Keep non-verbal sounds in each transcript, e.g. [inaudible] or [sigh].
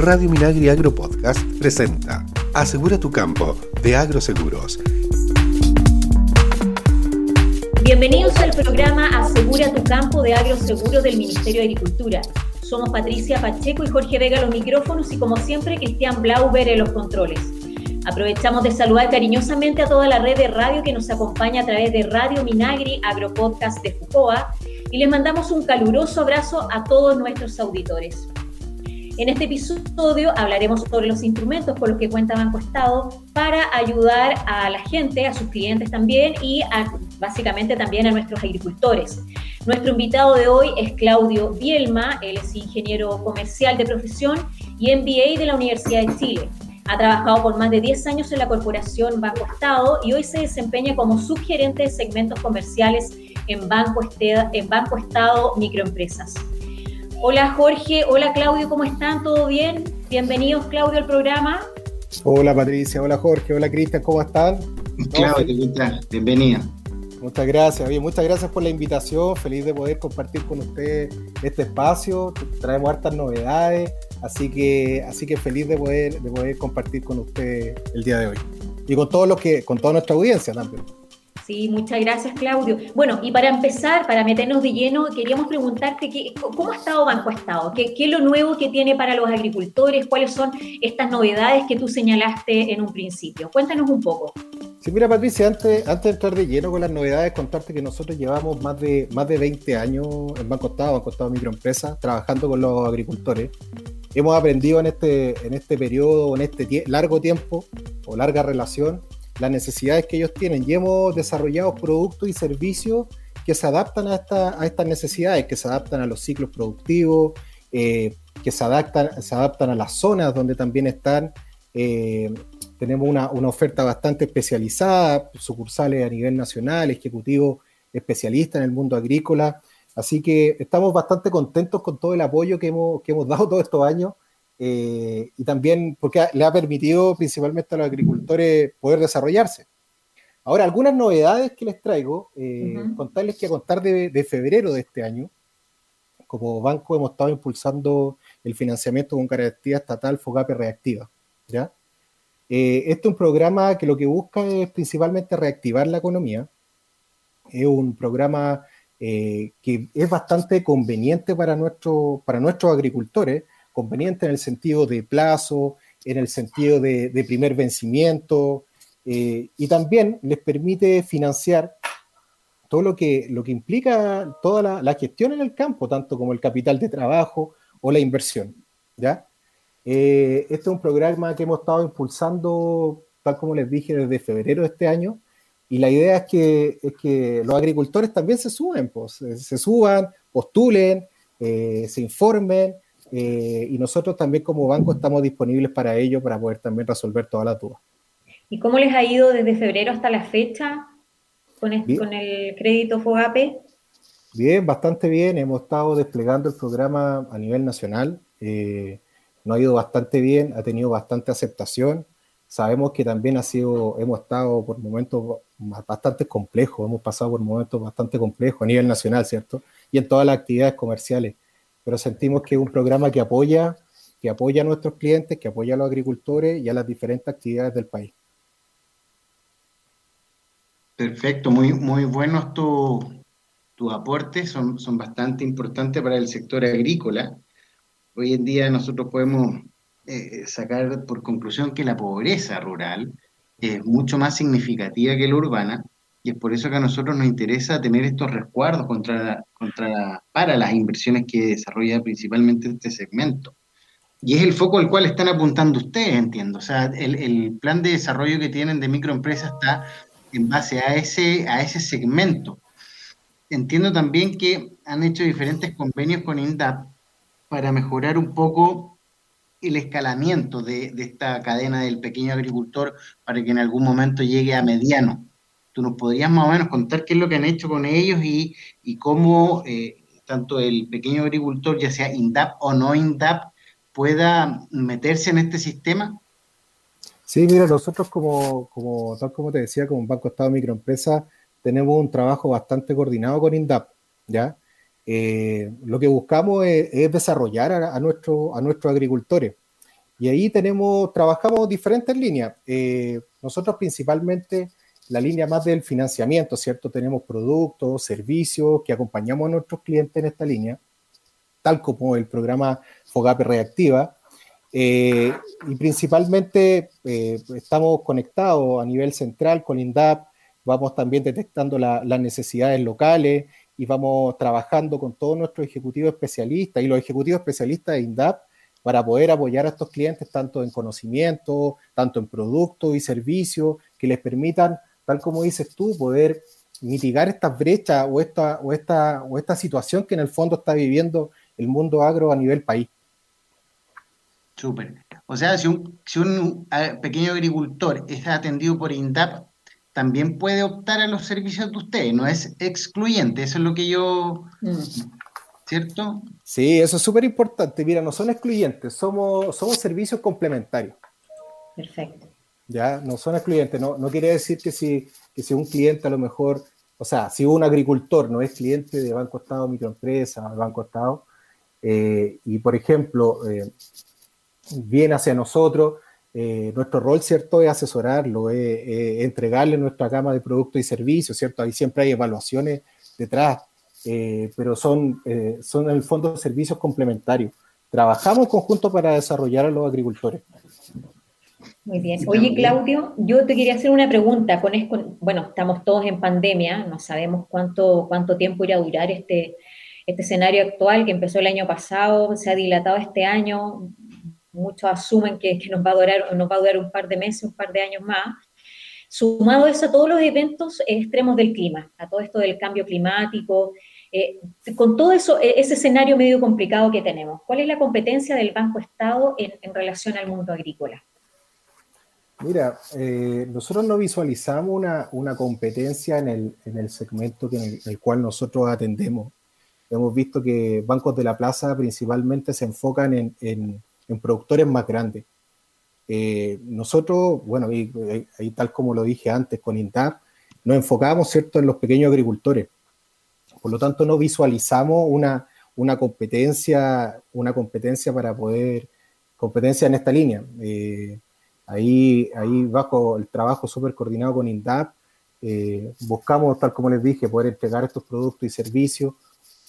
Radio Minagri Agro Podcast presenta Asegura tu campo de Agroseguros. Bienvenidos al programa Asegura tu campo de Agroseguros del Ministerio de Agricultura. Somos Patricia Pacheco y Jorge Vega los micrófonos y como siempre Cristian Blauber en los controles. Aprovechamos de saludar cariñosamente a toda la red de radio que nos acompaña a través de Radio Minagri Agropodcast de Fucoa y les mandamos un caluroso abrazo a todos nuestros auditores. En este episodio hablaremos sobre los instrumentos con los que cuenta Banco Estado para ayudar a la gente, a sus clientes también y básicamente también a nuestros agricultores. Nuestro invitado de hoy es Claudio Bielma, él es ingeniero comercial de profesión y MBA de la Universidad de Chile. Ha trabajado por más de 10 años en la corporación Banco Estado y hoy se desempeña como subgerente de segmentos comerciales en Banco, Banco Estado Microempresas. Hola Jorge, hola Claudio, ¿cómo están? ¿Todo bien? Bienvenidos Claudio al programa. Hola Patricia, hola Jorge, hola Cristian, ¿cómo están? Claudio, Bienvenida. Muchas gracias, bien, muchas gracias por la invitación, feliz de poder compartir con ustedes este espacio, traemos hartas novedades, así que, así que feliz de poder, de poder compartir con ustedes el día de hoy. Y con todos los que, con toda nuestra audiencia también. Sí, muchas gracias, Claudio. Bueno, y para empezar, para meternos de lleno, queríamos preguntarte cómo ha estado Banco Estado, ¿Qué, qué es lo nuevo que tiene para los agricultores, cuáles son estas novedades que tú señalaste en un principio. Cuéntanos un poco. Sí, mira, Patricia, antes, antes de entrar de lleno con las novedades, contarte que nosotros llevamos más de, más de 20 años en Banco Estado, Banco Estado Microempresa, trabajando con los agricultores. Hemos aprendido en este, en este periodo, en este largo tiempo o larga relación, las necesidades que ellos tienen y hemos desarrollado productos y servicios que se adaptan a, esta, a estas necesidades, que se adaptan a los ciclos productivos, eh, que se adaptan, se adaptan a las zonas donde también están. Eh, tenemos una, una, oferta bastante especializada, sucursales a nivel nacional, ejecutivos especialistas en el mundo agrícola. Así que estamos bastante contentos con todo el apoyo que hemos, que hemos dado todos estos años eh, y también porque le ha permitido principalmente a los agricultores poder desarrollarse. Ahora, algunas novedades que les traigo, eh, contarles que a contar de, febrero de este año, como banco hemos estado impulsando el financiamiento con garantía estatal FOGAPE Reactiva. ¿ya? Eh, este es un programa que lo que busca es principalmente reactivar la economía. Es un programa que es bastante conveniente para, nuestro, para nuestros agricultores, conveniente en el sentido de plazo, en el sentido de, primer vencimiento, eh, y también les permite financiar todo lo que, lo que implica toda la, gestión en el campo, tanto como el capital de trabajo o la inversión. ¿ya? Eh, este es un programa que hemos estado impulsando, tal como les dije, desde febrero de este año, y la idea es que, es que los agricultores también se suben, pues, se suban, postulen, eh, se informen, eh, y nosotros también como banco estamos disponibles para ello, para poder también resolver todas las dudas. ¿Y cómo les ha ido desde febrero hasta la fecha con, con el crédito FOGAPE? Bien, bastante bien. Hemos estado desplegando el programa a nivel nacional. Eh, nos ha ido bastante bien, ha tenido bastante aceptación. Sabemos que también ha sido, hemos estado por momentos bastante complejos, hemos pasado por momentos bastante complejos a nivel nacional, ¿cierto? Y en todas las actividades comerciales pero sentimos que es un programa que apoya, que apoya a nuestros clientes, que apoya a los agricultores y a las diferentes actividades del país. Perfecto, muy, muy buenos tus aportes, son, son bastante importantes para el sector agrícola. Hoy en día nosotros podemos eh, sacar por conclusión que la pobreza rural es mucho más significativa que la urbana y es por eso que a nosotros nos interesa tener estos resguardos contra, contra para las inversiones que desarrolla principalmente este segmento. Y es el foco al cual están apuntando ustedes, entiendo. O sea, el, el plan de desarrollo que tienen de microempresas está en base a ese, a ese segmento. Entiendo también que han hecho diferentes convenios con INDAP para mejorar un poco el escalamiento de, de esta cadena del pequeño agricultor para que en algún momento llegue a mediano ¿Tú nos podrías más o menos contar qué es lo que han hecho con ellos y, cómo eh, tanto el pequeño agricultor, ya sea INDAP o no INDAP, pueda meterse en este sistema? Sí, mira, nosotros como, como tal como te decía, como Banco Estado Microempresa, tenemos un trabajo bastante coordinado con INDAP, ¿ya? Eh, lo que buscamos es, desarrollar a, nuestro, a nuestros agricultores. Y ahí tenemos, trabajamos diferentes líneas. Eh, nosotros principalmente la línea más del financiamiento, ¿cierto? Tenemos productos, servicios que acompañamos a nuestros clientes en esta línea, tal como el programa FOGAPE Reactiva. Eh, y principalmente eh, estamos conectados a nivel central con INDAP, vamos también detectando las necesidades locales y vamos trabajando con todos nuestros ejecutivos especialistas y los ejecutivos especialistas de INDAP para poder apoyar a estos clientes tanto en conocimiento, tanto en productos y servicios que les permitan, tal como dices tú, poder mitigar estas brechas o esta, o, esta, o esta situación que en el fondo está viviendo el mundo agro a nivel país. Súper. O sea, si un, si un pequeño agricultor está atendido por INDAP, también puede optar a los servicios de ustedes, no es excluyente, eso es lo que yo... Mm. ¿Cierto? Sí, eso es súper importante. Mira, no son excluyentes, somos, somos servicios complementarios. Perfecto. Ya, no son excluyentes, no, quiere decir que si, que si un cliente a lo mejor, o sea, si un agricultor no es cliente de Banco Estado, microempresa, Banco Estado, eh, y por ejemplo, eh, viene hacia nosotros, eh, nuestro rol, ¿cierto?, es asesorarlo, es, entregarle nuestra gama de productos y servicios, ¿cierto? Ahí siempre hay evaluaciones detrás, pero son, son en el fondo servicios complementarios. Trabajamos en conjunto para desarrollar a los agricultores. Muy bien. Oye, Claudio, yo te quería hacer una pregunta. Con, bueno, estamos todos en pandemia, no sabemos cuánto, cuánto tiempo irá a durar este, este escenario actual que empezó el año pasado, se ha dilatado este año, muchos asumen que, nos, va a durar, nos va a durar un par de meses, un par de años más. Sumado eso a todos los eventos extremos del clima, a todo esto del cambio climático, eh, con todo eso, e, ese escenario medio complicado que tenemos, ¿cuál es la competencia del Banco Estado en, relación al mundo agrícola? Mira, eh, nosotros no visualizamos una, una competencia en el, en el segmento en el, cual nosotros atendemos. Hemos visto que bancos de la plaza principalmente se enfocan en, en productores más grandes. Eh, nosotros, bueno, ahí, tal como lo dije antes con INTAP, nos enfocamos, ¿cierto?, en los pequeños agricultores. Por lo tanto, no visualizamos una, una competencia, una competencia para poder, competencia en esta línea. Eh, ahí, ahí bajo el trabajo súper coordinado con INDAP, eh, buscamos, tal como les dije, poder entregar estos productos y servicios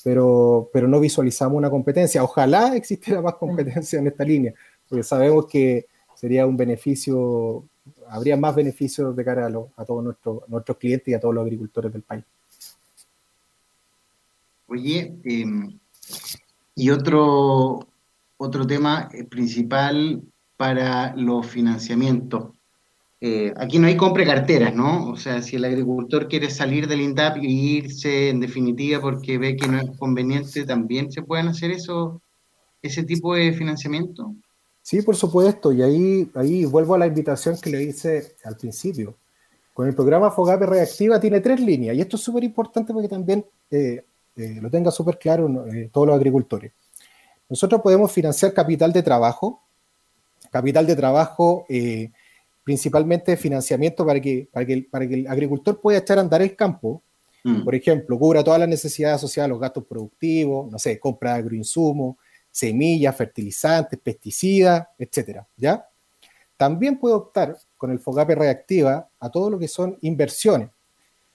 pero, pero no visualizamos una competencia. Ojalá [laughs] existiera más competencia en esta línea, porque sabemos que sería un beneficio, habría más beneficios de cara a, todos nuestros, nuestros clientes y a todos los agricultores del país. Oye, em, y otro, otro tema eh, principal para los financiamientos. Eh, aquí no hay compra carteras, ¿no? O sea, si el agricultor quiere salir del INDAP y irse en definitiva porque ve que no es conveniente, ¿también se pueden hacer eso, ese tipo de financiamiento? Sí, por supuesto, y ahí, ahí vuelvo a la invitación que le hice al principio. Con el programa FOGAPE Reactiva tiene tres líneas, y esto es súper importante porque también eh, eh, lo tenga súper claro todos los agricultores. Nosotros podemos financiar capital de trabajo, capital de trabajo principalmente financiamiento para que, para que, para que el agricultor pueda echar a andar el campo. Mm. Por ejemplo, cubra todas las necesidades asociadas a los gastos productivos, no sé, compra de agroinsumos, semillas, fertilizantes, pesticidas, etcétera, ¿ya? También puede optar con el FOGAPE reactiva a todo lo que son inversiones.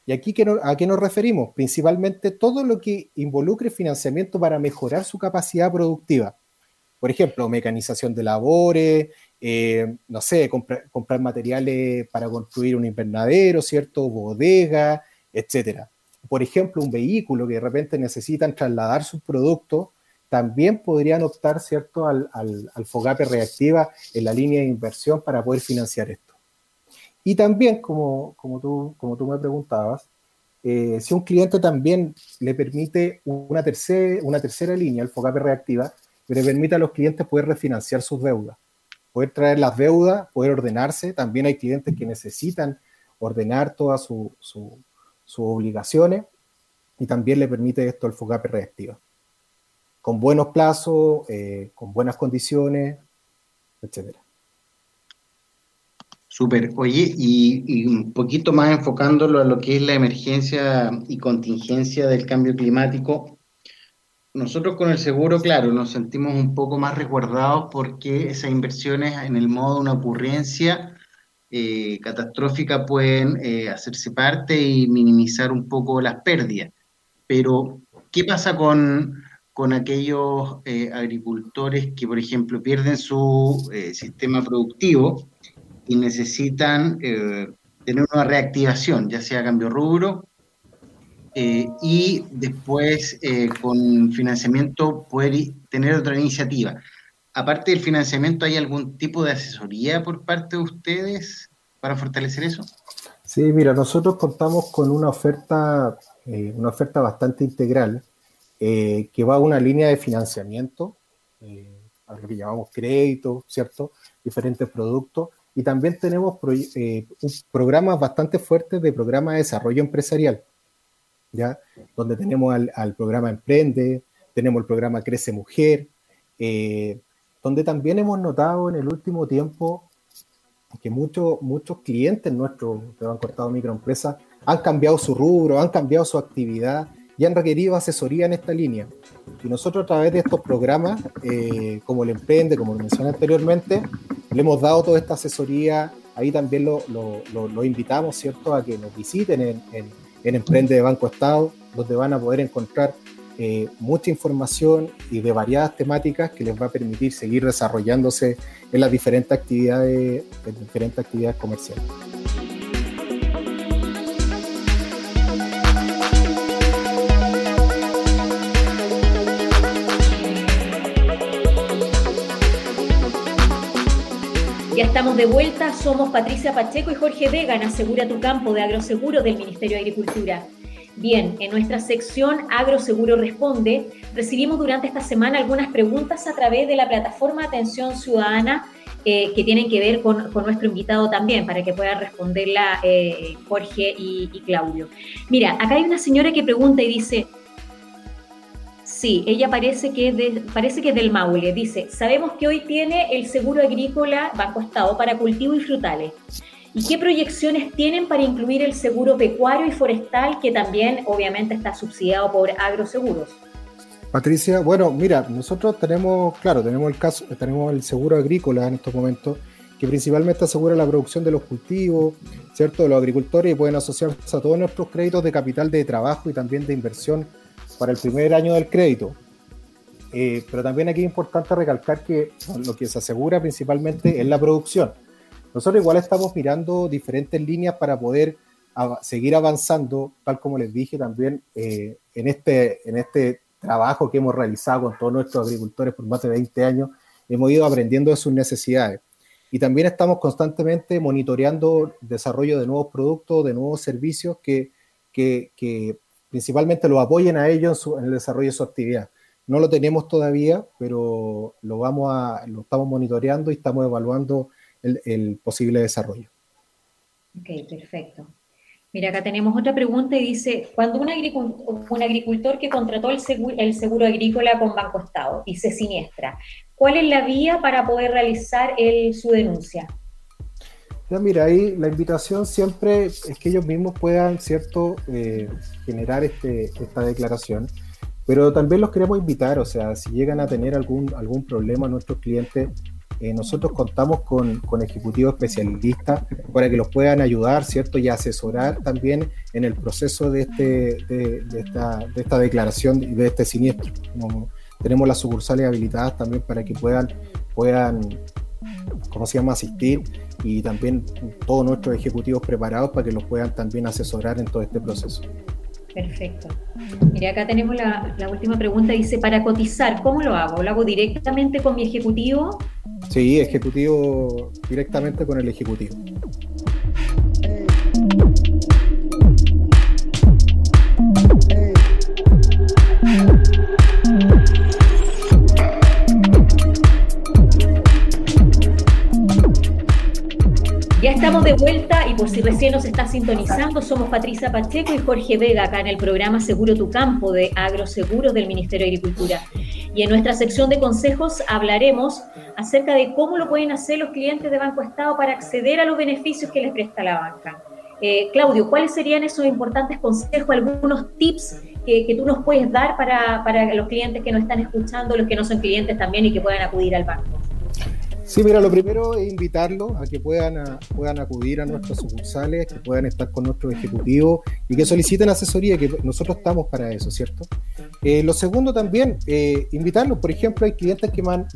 ¿Y aquí a qué nos referimos? Principalmente todo lo que involucre financiamiento para mejorar su capacidad productiva. Por ejemplo, mecanización de labores, eh, no sé, comprar materiales para construir un invernadero, ¿cierto? Bodega, etcétera. Por ejemplo, un vehículo que de repente necesitan trasladar sus productos, también podrían optar, ¿cierto?, al, al, FOGAPE reactiva en la línea de inversión para poder financiar esto. Y también, como, tú, como tú me preguntabas, eh, si un cliente también le permite una, tercera línea, el FOGAPE reactiva, le permite a los clientes poder refinanciar sus deudas poder traer las deudas, poder ordenarse. También hay clientes que necesitan ordenar todas sus obligaciones y también le permite esto el FOGAPE reactiva. Con buenos plazos, eh, con buenas condiciones, etcétera. Súper. Oye, y, un poquito más enfocándolo a lo que es la emergencia y contingencia del cambio climático, nosotros con el seguro, claro, nos sentimos un poco más resguardados porque esas inversiones en el modo de una ocurrencia eh, catastrófica pueden eh, hacerse parte y minimizar un poco las pérdidas. Pero, ¿qué pasa con, con aquellos eh, agricultores que, por ejemplo, pierden su sistema productivo y necesitan tener una reactivación, ya sea cambio rubro eh, y después eh, con financiamiento poder tener otra iniciativa. Aparte del financiamiento, ¿hay algún tipo de asesoría por parte de ustedes para fortalecer eso? Sí, mira, nosotros contamos con una oferta, eh, una oferta bastante integral que va a una línea de financiamiento, a que llamamos crédito, ¿cierto? Diferentes productos. Y también tenemos programas bastante fuertes de programa de desarrollo empresarial. Donde tenemos al, programa Emprende, tenemos el programa Crece Mujer, eh, donde también hemos notado en el último tiempo que muchos muchos clientes nuestros que han cortado microempresas han cambiado su rubro, han cambiado su actividad y han requerido asesoría en esta línea. Y nosotros a través de estos programas, eh, como el Emprende, como lo mencioné anteriormente, le hemos dado toda esta asesoría. Ahí también lo, lo, invitamos, ¿cierto?, a que nos visiten en, en en Emprende de Banco Estado, donde van a poder encontrar eh, mucha información y de variadas temáticas que les va a permitir seguir desarrollándose en las diferentes actividades, en diferentes actividades comerciales. Estamos de vuelta, somos Patricia Pacheco y Jorge Vega en Asegura tu Campo de Agroseguro del Ministerio de Agricultura. Bien, en nuestra sección Agroseguro Responde, recibimos durante esta semana algunas preguntas a través de la plataforma Atención Ciudadana eh, que tienen que ver con, nuestro invitado también, para que puedan responderla eh, Jorge y Claudio. Mira, acá hay una señora que pregunta y dice, Sí, ella parece que, es parece que es del Maule. Dice, sabemos que hoy tiene el seguro agrícola Banco Estado para cultivo y frutales. ¿Y qué proyecciones tienen para incluir el seguro pecuario y forestal, que también obviamente está subsidiado por agroseguros? Patricia, bueno, mira, nosotros tenemos, claro, tenemos el caso, tenemos el seguro agrícola en estos momentos, que principalmente asegura la producción de los cultivos, ¿cierto? De los agricultores y pueden asociarse a todos nuestros créditos de capital de trabajo y también de inversión para el primer año del crédito. Eh, pero también aquí es importante recalcar que lo que se asegura principalmente es la producción. Nosotros igual estamos mirando diferentes líneas para poder seguir avanzando, tal como les dije también eh, en, este, en este trabajo que hemos realizado con todos nuestros agricultores por más de 20 años, hemos ido aprendiendo de sus necesidades. Y también estamos constantemente monitoreando el desarrollo de nuevos productos, de nuevos servicios que, que, que principalmente lo apoyen a ellos en, el desarrollo de su actividad. No lo tenemos todavía, pero lo, vamos a, lo estamos monitoreando y estamos evaluando el, posible desarrollo. Ok, perfecto. Mira, acá tenemos otra pregunta y dice, cuando un agricultor, que contrató el seguro, agrícola con Banco Estado y se siniestra, ¿cuál es la vía para poder realizar su denuncia? Ya, mira, ahí la invitación siempre es que ellos mismos puedan, ¿cierto?, eh, generar este, esta declaración, pero también los queremos invitar, o sea, si llegan a tener algún, algún problema nuestros clientes, eh, nosotros contamos con, con, ejecutivos especialistas para que los puedan ayudar, ¿cierto? Y asesorar también en el proceso de, este, de, esta, de esta, declaración y de este siniestro. tenemos las sucursales habilitadas también para que puedan, puedan ¿cómo se llama?, asistir y también todos nuestros ejecutivos preparados para que los puedan también asesorar en todo este proceso. Perfecto. Mire, acá tenemos la, la, última pregunta. Dice, para cotizar, ¿cómo lo hago? ¿Lo hago directamente con mi ejecutivo? Sí, ejecutivo, directamente con el ejecutivo. Por si recién nos está sintonizando, somos Patricia Pacheco y Jorge Vega acá en el programa Seguro tu Campo de Agroseguros del Ministerio de Agricultura. Y en nuestra sección de consejos hablaremos acerca de cómo lo pueden hacer los clientes de Banco Estado para acceder a los beneficios que les presta la banca. Eh, Claudio, ¿cuáles serían esos importantes consejos, algunos tips que, tú nos puedes dar para, para los clientes que nos están escuchando, los que no son clientes también y que puedan acudir al banco? Sí, mira, lo primero es invitarlos a que puedan, puedan acudir a nuestras sucursales, que puedan estar con nuestros ejecutivos y que soliciten asesoría, que nosotros estamos para eso, ¿cierto? Eh, lo segundo también, eh, invitarlos, por ejemplo, hay clientes que me han,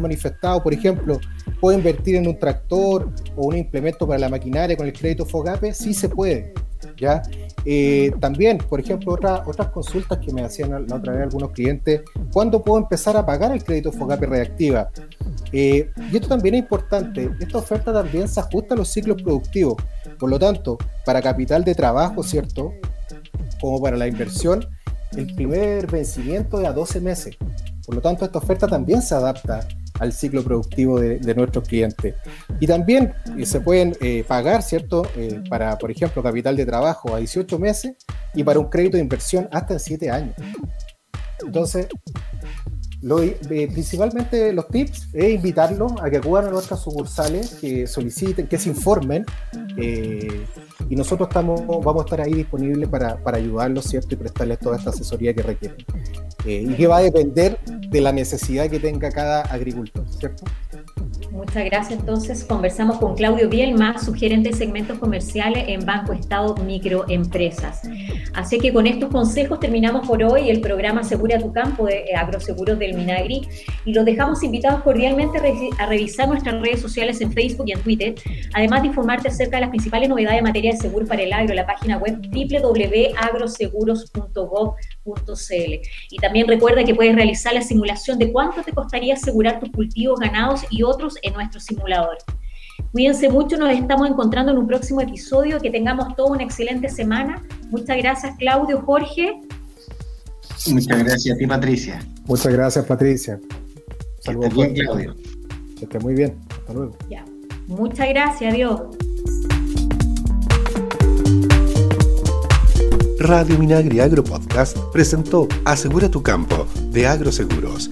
manifestado, por ejemplo, puedo invertir en un tractor o un implemento para la maquinaria con el crédito FOGAPE, sí se puede, ¿ya? Eh, también, por ejemplo, otras consultas que me hacían la otra vez algunos clientes, ¿cuándo puedo empezar a pagar el crédito FOGAPE reactiva? Eh, y esto también es importante, esta oferta también se ajusta a los ciclos productivos. Por lo tanto, para capital de trabajo, ¿cierto? Como para la inversión, el primer vencimiento es a 12 meses. Por lo tanto, esta oferta también se adapta al ciclo productivo de, nuestros clientes. Y también eh, se pueden eh, pagar, ¿cierto? para, por ejemplo, capital de trabajo a 18 meses y para un crédito de inversión hasta en 7 años. Entonces, lo, principalmente los tips es invitarlos a que acudan a nuestras sucursales, que soliciten, que se informen eh, y nosotros estamos, vamos a estar ahí disponibles para, para ayudarlos, ¿cierto? Y prestarles toda esta asesoría que requieren. Eh, y que va a depender de la necesidad que tenga cada agricultor, ¿cierto? Muchas gracias. Entonces, conversamos con Claudio Bielma, sugerente de segmentos comerciales en Banco Estado Microempresas. Así que con estos consejos terminamos por hoy el programa Asegura tu campo de eh, Agroseguros del Minagri y los dejamos invitados cordialmente a revisar nuestras redes sociales en Facebook y en Twitter, además de informarte acerca de las principales novedades en materia de seguro para el agro, la página web Y también recuerda que puedes realizar la simulación de cuánto te costaría asegurar tus cultivos, ganados y otros en nuestro simulador. Cuídense mucho, nos estamos encontrando en un próximo episodio. Que tengamos toda una excelente semana. Muchas gracias, Claudio, Jorge. Muchas gracias a ti, Patricia. Muchas gracias, Patricia. Saludos, bien, Claudio. Que esté muy bien. Hasta luego. Ya. Muchas gracias, adiós. Radio Minagri Agro Podcast presentó Asegura tu campo de Agroseguros.